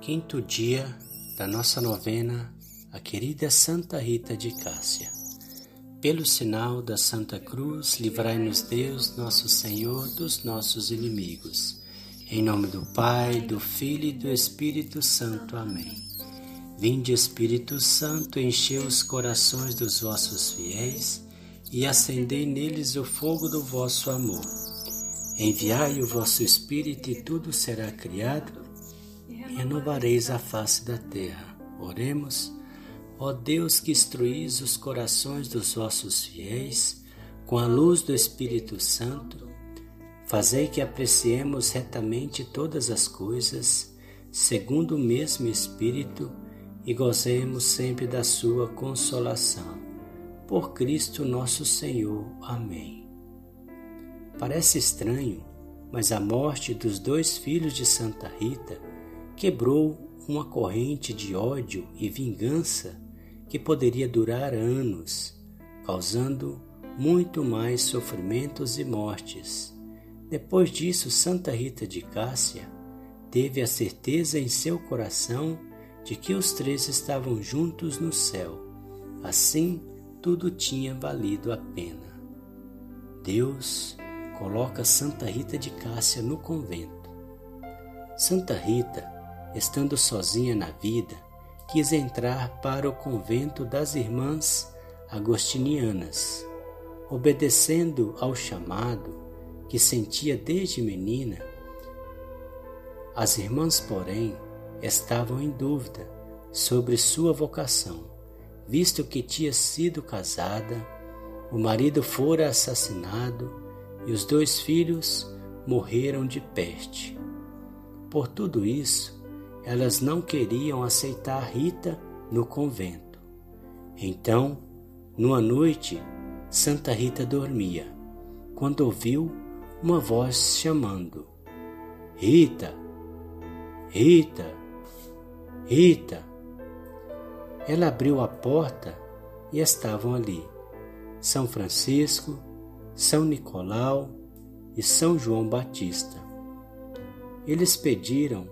Quinto dia da nossa novena, a querida Santa Rita de Cássia. Pelo sinal da Santa Cruz, livrai-nos Deus, nosso Senhor, dos nossos inimigos. Em nome do Pai, do Filho e do Espírito Santo. Amém. Vinde, Espírito Santo, enchei os corações dos vossos fiéis e acendei neles o fogo do vosso amor. Enviai o vosso Espírito e tudo será criado renovareis a face da terra. Oremos, ó Deus que instruís os corações dos vossos fiéis com a luz do Espírito Santo, fazei que apreciemos retamente todas as coisas, segundo o mesmo Espírito, e gozemos sempre da sua consolação. Por Cristo nosso Senhor. Amém. Parece estranho, mas a morte dos dois filhos de Santa Rita quebrou uma corrente de ódio e vingança que poderia durar anos, causando muito mais sofrimentos e mortes. Depois disso, Santa Rita de Cássia teve a certeza em seu coração de que os três estavam juntos no céu. Assim, tudo tinha valido a pena. Deus coloca Santa Rita de Cássia no convento. Santa Rita estando sozinha na vida, quis entrar para o convento das Irmãs Agostinianas, obedecendo ao chamado que sentia desde menina. As irmãs, porém, estavam em dúvida sobre sua vocação, visto que tinha sido casada, o marido fora assassinado e os dois filhos morreram de peste. Por tudo isso, elas não queriam aceitar Rita no convento. Então, numa noite, Santa Rita dormia, quando ouviu uma voz chamando: Rita, Rita, Rita. Ela abriu a porta e estavam ali São Francisco, São Nicolau e São João Batista. Eles pediram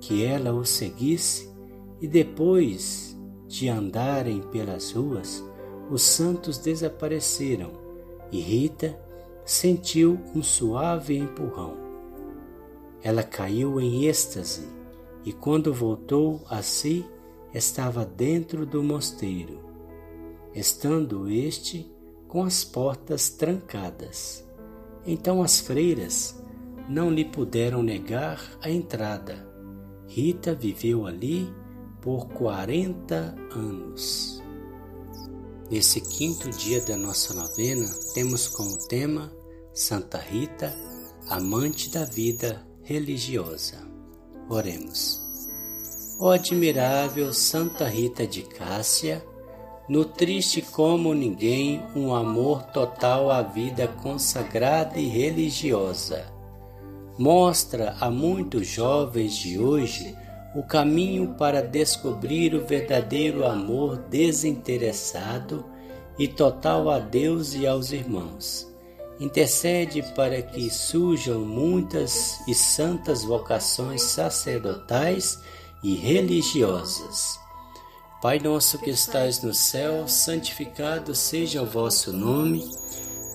que ela o seguisse, e depois de andarem pelas ruas, os santos desapareceram e Rita sentiu um suave empurrão. Ela caiu em êxtase e, quando voltou a si, estava dentro do mosteiro, estando este com as portas trancadas. Então as freiras não lhe puderam negar a entrada Rita viveu ali por 40 anos. Nesse quinto dia da nossa novena, temos como tema Santa Rita, amante da vida religiosa. Oremos. Ó admirável Santa Rita de Cássia, nutriste como ninguém um amor total à vida consagrada e religiosa mostra a muitos jovens de hoje o caminho para descobrir o verdadeiro amor desinteressado e total a Deus e aos irmãos. Intercede para que surjam muitas e santas vocações sacerdotais e religiosas. Pai nosso que estais no céu, santificado seja o vosso nome.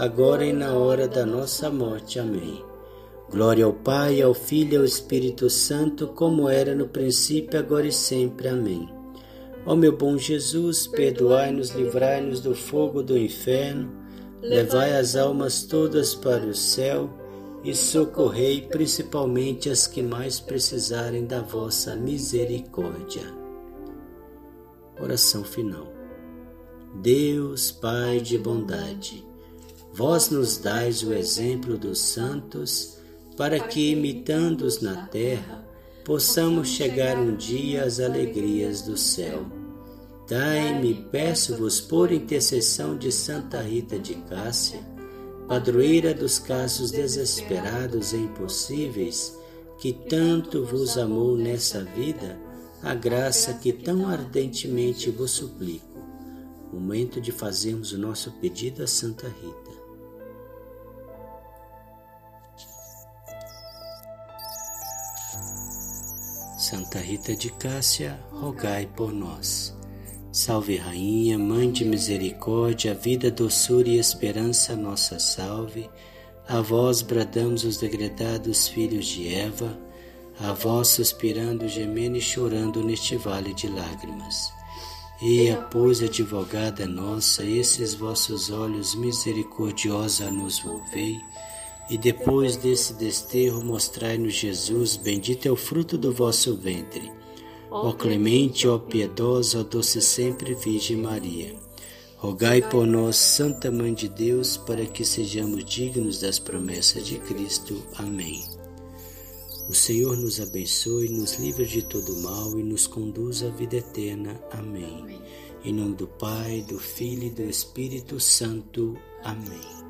agora e na hora da nossa morte. Amém. Glória ao Pai, ao Filho e ao Espírito Santo, como era no princípio, agora e sempre. Amém. Ó meu bom Jesus, perdoai-nos, livrai-nos do fogo do inferno, levai as almas todas para o céu e socorrei principalmente as que mais precisarem da vossa misericórdia. Oração final. Deus, Pai de bondade, vós nos dais o exemplo dos santos, para que, imitando-os na terra, possamos chegar um dia às alegrias do céu. Dai-me, peço-vos, por intercessão de Santa Rita de Cássia, padroeira dos casos desesperados e impossíveis, que tanto vos amou nessa vida, a graça que tão ardentemente vos suplico. Momento de fazermos o nosso pedido a Santa Rita. Santa Rita de Cássia, rogai por nós. Salve Rainha, Mãe de Misericórdia, vida, doçura e esperança, nossa salve. A vós bradamos os degredados filhos de Eva, a vós suspirando, gemendo e chorando neste vale de lágrimas. Eia, pois, advogada nossa, esses vossos olhos misericordiosa nos volvei, e depois desse desterro mostrai-nos Jesus, bendito é o fruto do vosso ventre. Ó clemente, ó piedosa, ó doce sempre Virgem Maria. Rogai por nós, Santa Mãe de Deus, para que sejamos dignos das promessas de Cristo. Amém. O Senhor nos abençoe, nos livre de todo mal e nos conduz à vida eterna. Amém. Em nome do Pai, do Filho e do Espírito Santo. Amém.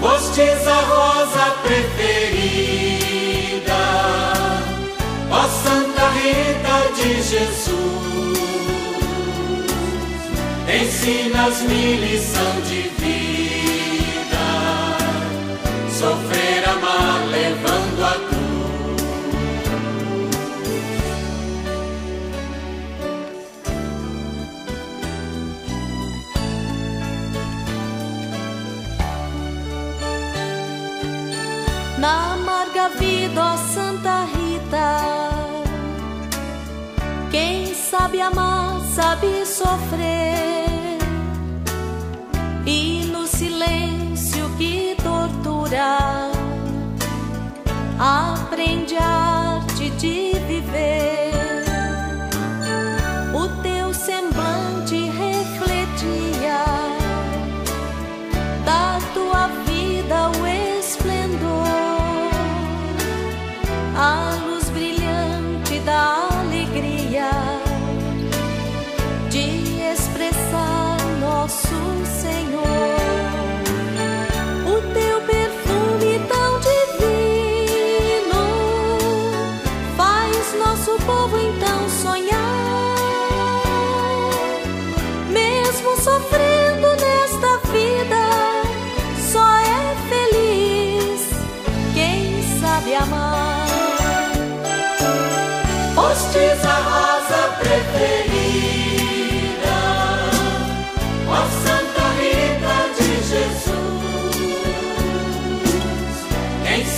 Fostes a rosa preferida, ó Santa Rita de Jesus. Ensina-me lição de vida, sofrer, amar, sabe sofrer, e no silêncio que tortura, aprende a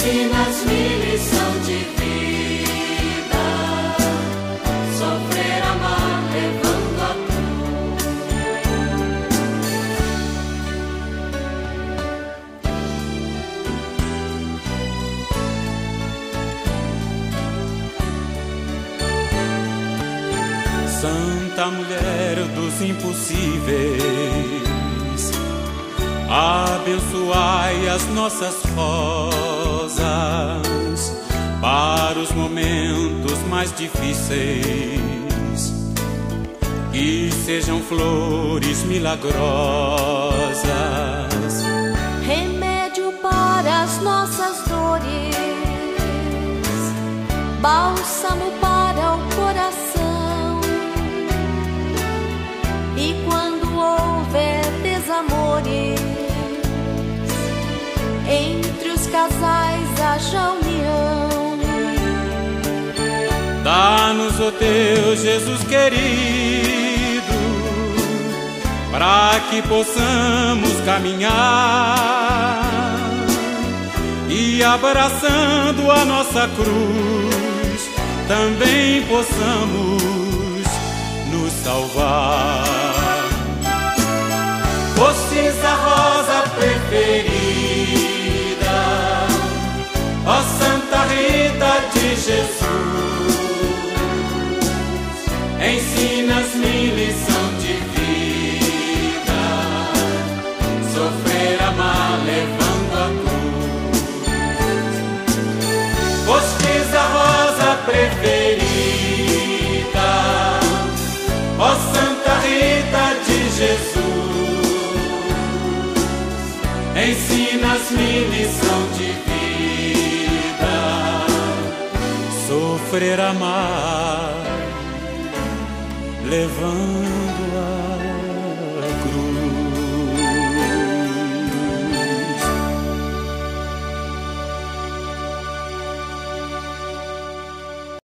Ensinas-me lição de vida, sofrer, amar, levando a Santa Mulher dos impossíveis, abençoai as nossas rosas para os momentos mais difíceis, que sejam flores milagrosas. remédio para as nossas dores, bálsamo teu Jesus querido, para que possamos caminhar e abraçando a nossa cruz, também possamos nos salvar. Fostes a rosa preferida, ó Santa Rita de Jesus. Lição de vida, Sofrer, amar, levando a